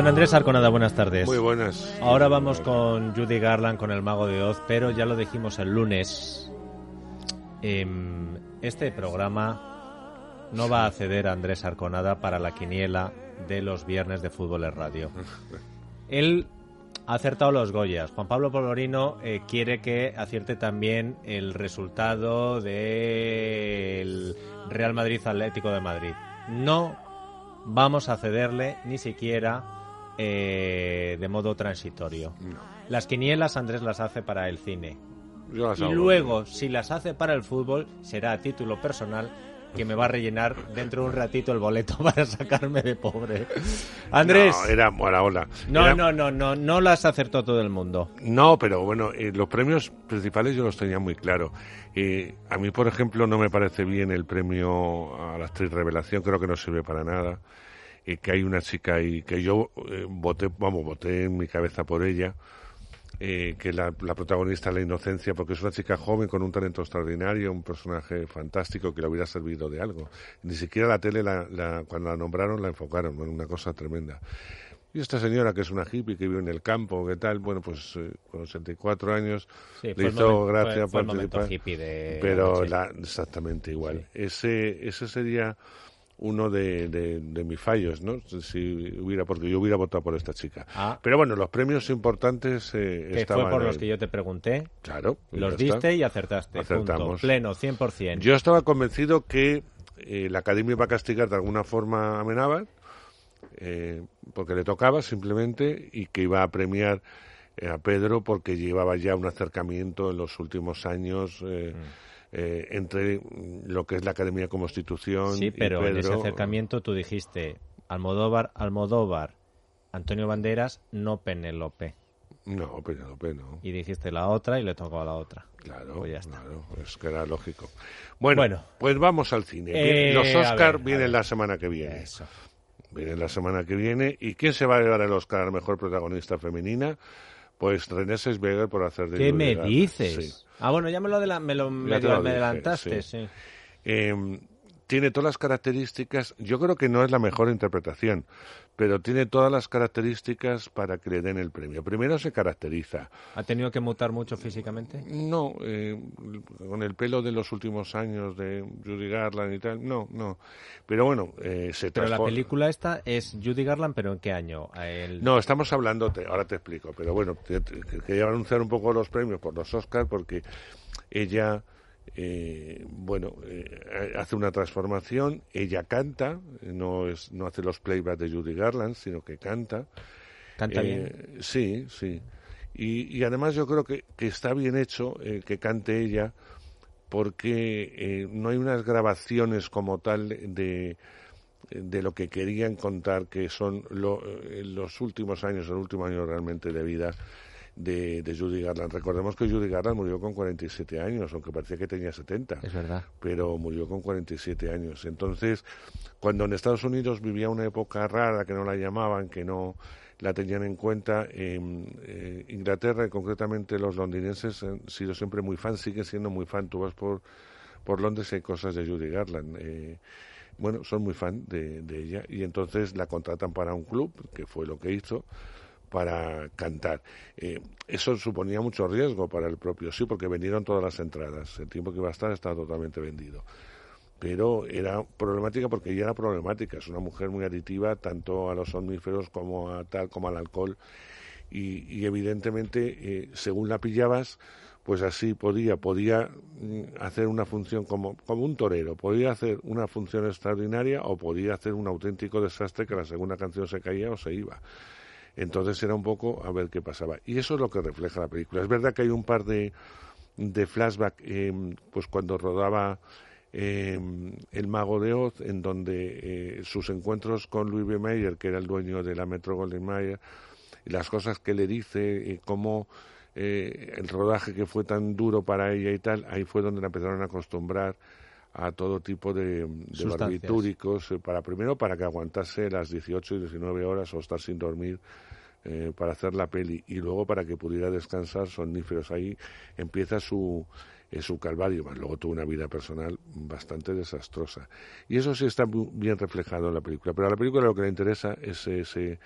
Don Andrés Arconada, buenas tardes. Muy buenas. Ahora vamos con Judy Garland, con el Mago de Oz, pero ya lo dijimos el lunes. Em, este programa no va a ceder a Andrés Arconada para la quiniela de los viernes de Fútbol en Radio. Él ha acertado los Goyas. Juan Pablo Polorino eh, quiere que acierte también el resultado del Real Madrid Atlético de Madrid. No vamos a cederle ni siquiera eh, de modo transitorio. Las quinielas Andrés las hace para el cine. y luego, si las hace para el fútbol, será a título personal que me va a rellenar dentro de un ratito el boleto para sacarme de pobre. Andrés. No, era hola. No, no, no, no, no las acertó todo el mundo. No, pero bueno, eh, los premios principales yo los tenía muy claro. Eh, a mí, por ejemplo, no me parece bien el premio a la actriz revelación, creo que no sirve para nada que hay una chica y que yo eh, voté, vamos, voté en mi cabeza por ella, eh, que la, la protagonista La Inocencia, porque es una chica joven con un talento extraordinario, un personaje fantástico que le hubiera servido de algo. Ni siquiera la tele, la, cuando la nombraron, la enfocaron, bueno, una cosa tremenda. Y esta señora, que es una hippie, que vive en el campo, ¿qué tal? Bueno, pues eh, con 84 años le hizo gracia participar. pero la, exactamente igual. Ese, ese sería uno de, de, mis fallos, ¿no? Si hubiera, porque yo hubiera votado por esta chica. Ah. Pero bueno, los premios importantes eh, que estaban fue por los que yo te pregunté. Claro. Los diste y acertaste. Acertamos. Pleno, 100%. Yo estaba convencido que eh, la Academia iba a castigar de alguna forma a eh, porque le tocaba simplemente, y que iba a premiar eh, a Pedro porque llevaba ya un acercamiento en los últimos años. Mm. Eh, entre lo que es la Academia como institución. Sí, pero en ese acercamiento tú dijiste Almodóvar, Almodóvar, Antonio Banderas, no Penélope. No, Penélope no. Y dijiste la otra y le tocó a la otra. Claro, pues claro, es que era lógico. Bueno, pues vamos al cine. Eh, los Oscar vienen la semana que viene. Eso. Vienen la semana que viene. ¿Y quién se va a llevar el Oscar Mejor Protagonista Femenina? Pues René Sesberger por hacer de ¿Qué me dices? Ah, bueno, ya me lo, me lo, me adelantaste, sí. Em, tiene todas las características, yo creo que no es la mejor interpretación, pero tiene todas las características para que le den el premio. Primero se caracteriza. ¿Ha tenido que mutar mucho físicamente? No, eh, con el pelo de los últimos años de Judy Garland y tal, no, no. Pero bueno, eh, se Pero la película esta es Judy Garland, pero ¿en qué año? No, estamos hablando, ahora te explico, pero bueno, quería anunciar un poco los premios por los Oscars porque ella eh, bueno, eh, hace una transformación, ella canta, no, es, no hace los playbacks de Judy Garland, sino que canta. ¿Canta bien? Eh, sí, sí. Y, y, además yo creo que, que está bien hecho eh, que cante ella porque no hay unas grabaciones como tal de, de lo que querían contar, que son los últimos años, el último año realmente de vida de, de, Judy Garland. Recordemos que Judy Garland murió con 47 años, aunque parecía que tenía 70. Es verdad. Pero murió con 47 años. Entonces, cuando en Estados Unidos vivía una época rara, que no la llamaban, que no la tenían en cuenta, en eh, Inglaterra y concretamente los londinenses han sido siempre muy fan, siguen siendo muy fan. Tú vas por, por Londres y hay cosas de Judy Garland. Eh, bueno, son muy fan de, de ella y entonces la contratan para un club, que fue lo que hizo para cantar. Eh, eso suponía mucho riesgo para el propio sí, porque vendieron todas las entradas. El tiempo que iba a estar estaba totalmente vendido. Pero era problemática porque ella era problemática. Es una mujer muy aditiva tanto a los somníferos como a tal como al alcohol. Y, evidentemente, eh, según la pillabas, pues así podía, podía mm, hacer una función como, como un torero, podía hacer una función extraordinaria o podía hacer un auténtico desastre que la segunda canción se caía o se iba. Entonces era un poco a ver qué pasaba. Y eso es lo que refleja la película. Es verdad que hay un par de, de flashback, em, pues cuando rodaba em, El Mago de Oz, en donde eh, sus encuentros con Louis B. Mayer, que era el dueño de la Metro Golden Mayer, las cosas que le dice, y cómo eh, el rodaje que fue tan duro para ella y tal, ahí fue donde la empezaron a acostumbrar a todo tipo de, de barbitúricos, eh, para primero para que aguantase las 18 y 19 horas o estar sin dormir eh, para hacer la peli y luego para que pudiera descansar soníferos. Ahí empieza su, eh, su calvario, luego tuvo una vida personal bastante desastrosa. Y eso sí está bien reflejado en la película. Pero a la película lo que le interesa es ese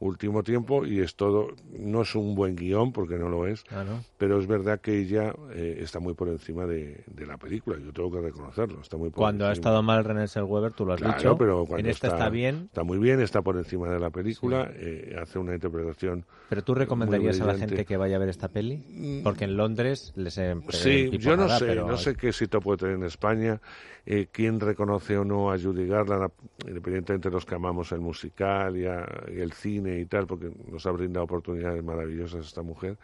último tiempo y es todo, no es un buen guion porque no lo es, Ah, ¿no? pero es verdad que ella eh, está muy por encima de, de la película, yo tengo que reconocerlo, está muy por Cuando ha encima. estado mal René Zellweger, tú lo has Claro, dicho. pero cuando en esta está, bien, Está muy bien, está por encima de la película, eh, hace una interpretación. pero tú recomendarías a la gente que vaya a ver esta peli, porque en Londres les em- Sí, yo no empiponará, sé, pero- no sé qué éxito puede tener en España, eh, quién reconoce o no a Judy Garland, independientemente de los que amamos el musical y, a- y el cine y tal, porque nos ha brindado oportunidades maravillosas esta mujer.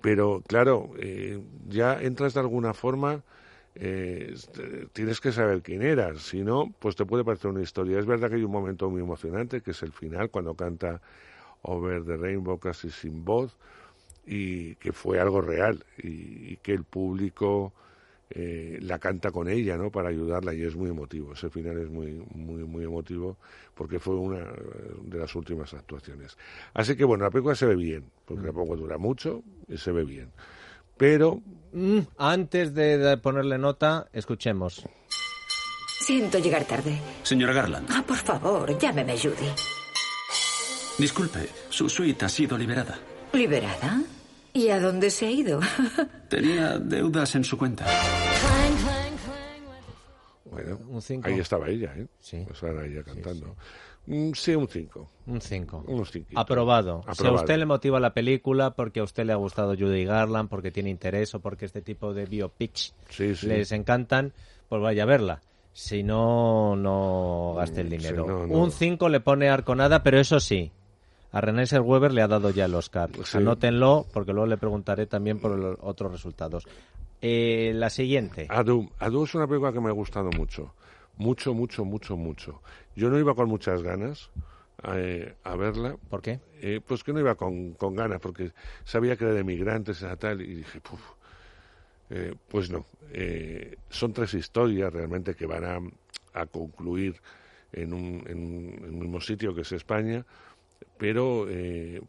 Pero claro, eh, ya entras de alguna forma, eh, tienes que saber quién eras, si no, pues te puede parecer una historia. Es verdad que hay un momento muy emocionante, que es el final, cuando canta Over the Rainbow casi sin voz, y que fue algo real, y, y que el público eh, la canta con ella, ¿no? Para ayudarla, y es muy emotivo. Ese final es muy, muy, muy emotivo, porque fue una de las últimas actuaciones. Así que bueno, la película se ve bien, porque tampoco dura mucho, y se ve bien. Pero Mm, antes de, de ponerle nota, escuchemos. Siento llegar tarde. Señora Garland, Ah, por favor, llámeme Judy. disculpe, su suite ha sido liberada. ¿Liberada? ¿Y a dónde se ha ido? Tenía deudas en su cuenta. bueno, Un cinco. ahí estaba ella, ¿eh? Sí. O sea, ella cantando. Mm, Sí, un 5. Un 5. Unos cinquitos. Aprobado. Si a Aprobado. usted le motiva la película porque a usted le ha gustado Judy Garland, porque tiene interés o porque este tipo de biopics Sí, sí. les encantan, pues vaya a verla. Si no, no gaste el Mm, sí, dinero. no, no. Un 5 le pone Arconada, pero eso sí, a René Weber le ha dado ya el Oscar. Sí. Anótenlo, porque luego le preguntaré también por los otros resultados. Eh, la siguiente. Adu. Adu es una película que me ha gustado mucho. Mucho, mucho, mucho, mucho. Yo no iba con muchas ganas eh, a verla. ¿Por qué? Eh, pues que no iba con, con ganas, porque sabía que era de migrantes y tal, y dije, puf, eh, pues no. Son tres historias realmente que van a, a concluir en un, en, en un mismo sitio que es España, pero, eh,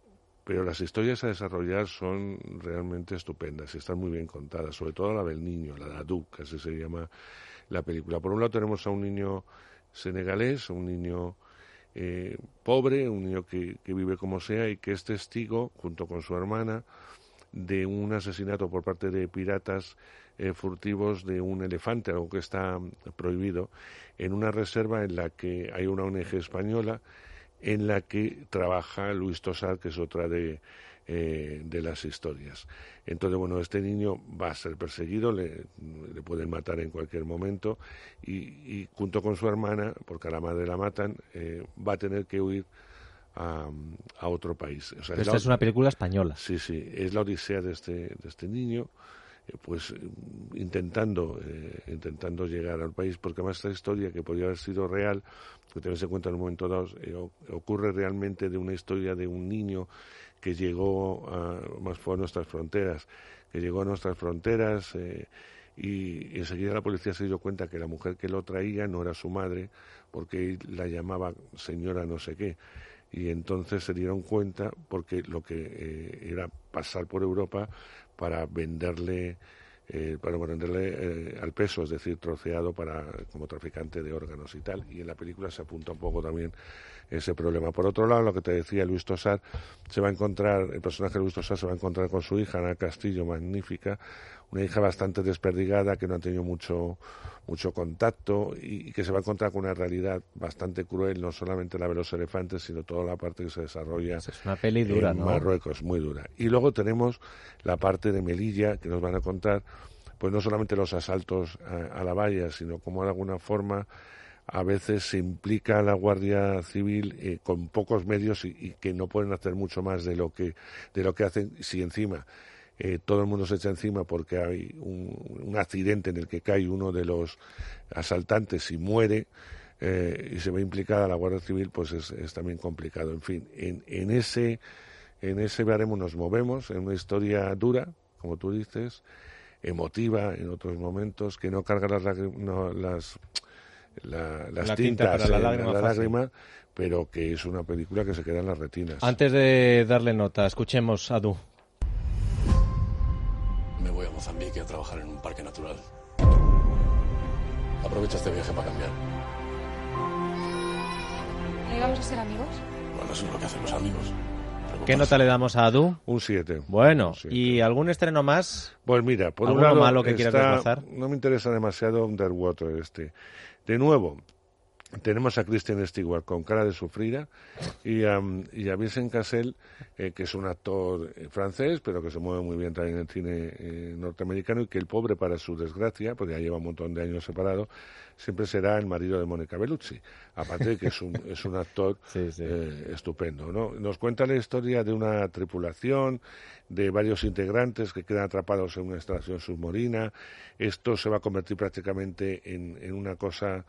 pero las historias a desarrollar son realmente estupendas y están muy bien contadas, sobre todo la del niño, la de que así se llama la película. Por un lado tenemos a un niño senegalés, un niño eh, pobre, un niño que, que vive como sea y que es testigo, junto con su hermana, de un asesinato por parte de piratas eh, furtivos de un elefante, algo que está prohibido, en una reserva en la que hay una ONG española en la que trabaja Luis Tosar, que es otra de, eh, de las historias. Entonces, bueno, este niño va a ser perseguido, le, le pueden matar en cualquier momento y, y junto con su hermana, porque a la madre la matan, eh, va a tener que huir a, a otro país. O sea, Esta la- es una película española. Sí, sí, es la odisea de este, de este niño, pues eh, intentando, eh, intentando llegar al país, porque además esta historia que podría haber sido real, que también se cuenta en un momento dado, eh, ocurre realmente de una historia de un niño que llegó a, más fue a nuestras fronteras, que llegó a nuestras fronteras eh, y enseguida la policía se dio cuenta que la mujer que lo traía no era su madre, porque la llamaba señora no sé qué. Y entonces se dieron cuenta porque lo que era pasar por Europa para venderle eh, para venderle eh, al peso, es decir, troceado para como traficante de órganos y tal. Y en la película se apunta un poco también ese problema. Por otro lado, lo que te decía Luis Tosar, se va a encontrar, el personaje de Luis Tosar se va a encontrar con su hija, Ana Castillo, magnífica, una hija bastante desperdigada que no ha tenido mucho mucho contacto y, que se va a encontrar con una realidad bastante cruel, no solamente la de los elefantes, sino toda la parte que se desarrolla es una peli dura, en Marruecos, muy dura. Y luego tenemos la parte de Melilla, que nos van a contar, pues no solamente los asaltos a, la valla, sino como de alguna forma a veces se implica a la Guardia Civil eh, con pocos medios y, y, que no pueden hacer mucho más de lo que de lo que hacen si encima eh, todo el mundo se echa encima porque hay un, accidente en el que cae uno de los asaltantes y muere eh, y se ve implicada la Guardia Civil, pues es, también complicado. En fin, en, en ese en ese baremo nos movemos, en una historia dura, como tú dices, emotiva en otros momentos, que no carga las, las, las tintas para la la lágrima pero que es una película que se queda en las retinas. Antes de darle nota, escuchemos a Du. Mozambique a trabajar en un parque natural. Aprovecha este viaje para cambiar. ¿No íbamos a ser amigos? Bueno, eso es lo que hacen los amigos. ¿Qué nota le damos a Adu? Un 7. Bueno, ¿y algún estreno más? Pues mira, por un lado, malo que quieras No me interesa demasiado Underwater este. De nuevo, tenemos a Christian Stewart con cara de sufrida y a, y a Vincent Cassel, eh, que es un actor eh, francés, pero que se mueve muy bien también en el cine eh, norteamericano y que el pobre, para su desgracia, porque ya lleva un montón de años separado, siempre será el marido de Mónica Bellucci. Aparte de que es un, es un actor estupendo. ¿no? Nos cuenta la historia de una tripulación, de varios integrantes que quedan atrapados en una instalación submarina. Esto se va a convertir prácticamente en, en una cosa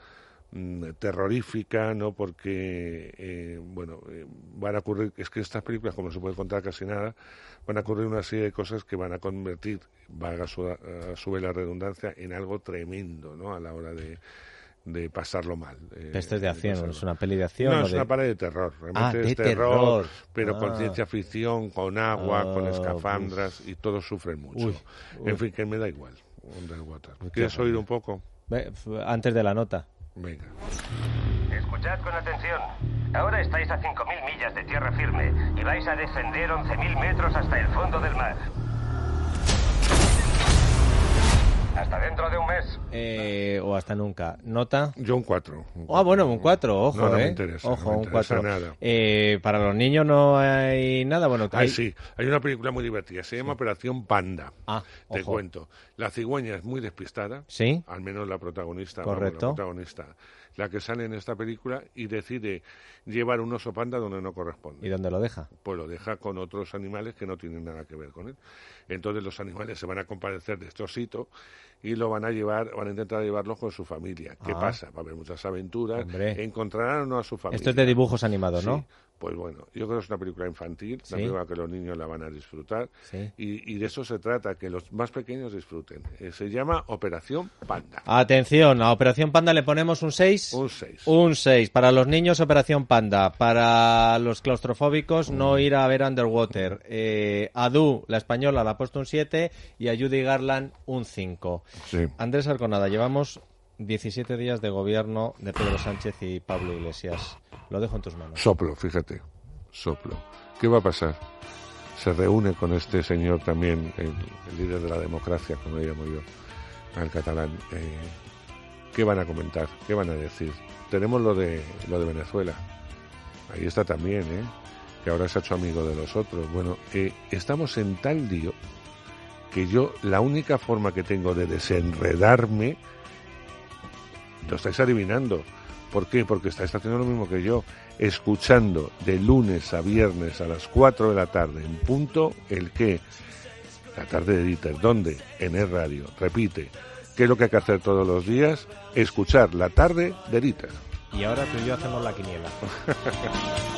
terrorífica, ¿no? Porque, eh, bueno, eh, van a ocurrir, es que estas películas, como no se puede contar casi nada, van a ocurrir una serie de cosas que van a convertir, valga su, a su vez la redundancia, en algo tremendo, ¿no? A la hora de, de pasarlo mal. Eh, es de acción, es una peli de acción. No, es una peli de terror. Ah, Realmente es terror, pero con ah. ciencia ficción, con agua, con Ah, escafandras y todos sufren mucho. Uy, uy. En fin, que me da igual. Underwater. ¿Quieres oír un poco? Antes de la nota. Escuchad con atención. Ahora estáis a 5.000 millas de tierra firme y vais a descender 11.000 metros hasta el fondo del mar. Hasta dentro de un mes. Eh, o hasta nunca. ¿Nota? Yo un 4. Ah, bueno, un 4, ojo, No, no me eh. interesa, Ojo, no me un interesa 4. nada. Eh, para los niños no hay nada, bueno, Ay, hay- sí, hay una película muy divertida, se llama Operación Panda. Ah, Te ojo. cuento. La cigüeña es muy despistada. Sí. Al menos la protagonista. vamos, Correcto. la protagonista. La que sale en esta película y decide llevar un oso panda donde no corresponde. ¿Y dónde lo deja? Pues lo deja con otros animales que no tienen nada que ver con él. Entonces los animales se van a compadecer de este osito y lo van a llevar, van a intentar llevarlo con su familia. ¿Qué Ah. pasa? Va a haber muchas aventuras. Hombre. Encontrarán o no a su familia. Esto es de dibujos animados, ¿no? Pues bueno, yo creo que es una película infantil, Sí. una película que los niños la van a disfrutar Sí. y, y de eso se trata, que los más pequeños disfruten. Eh, se llama Operación Panda. Atención, a Operación Panda le ponemos un 6. Un 6. Un 6. Para los niños, Operación Panda. Para los claustrofóbicos, no ir a ver Underwater. Eh, a Du, la española, le ha puesto un 7. Y a Judy Garland, un 5. Sí. Andrés Arconada, llevamos 17 días de gobierno de Pedro Sánchez y Pablo Iglesias. Lo dejo en tus manos. Soplo, fíjate, soplo. ¿Qué va a pasar? Se reúne con este señor también, el, el líder de la democracia, como le llamo yo, al catalán. Eh, ¿Qué van a comentar? ¿Qué van a decir? Tenemos lo de, lo de Venezuela. Ahí está también, ¿eh? Que ahora se ha hecho amigo de los otros. Bueno, eh, estamos en tal lío que yo la única forma que tengo de desenredarme, lo estáis adivinando. ¿Por qué? Porque estáis haciendo lo mismo que yo, escuchando de lunes a viernes a las 4 de la tarde en punto el que, la tarde de Dieter, ¿dónde? En el radio. Repite, ¿qué es lo que hay que hacer todos los días? Escuchar la tarde de Dieter. Y ahora tú y yo hacemos la quiniela.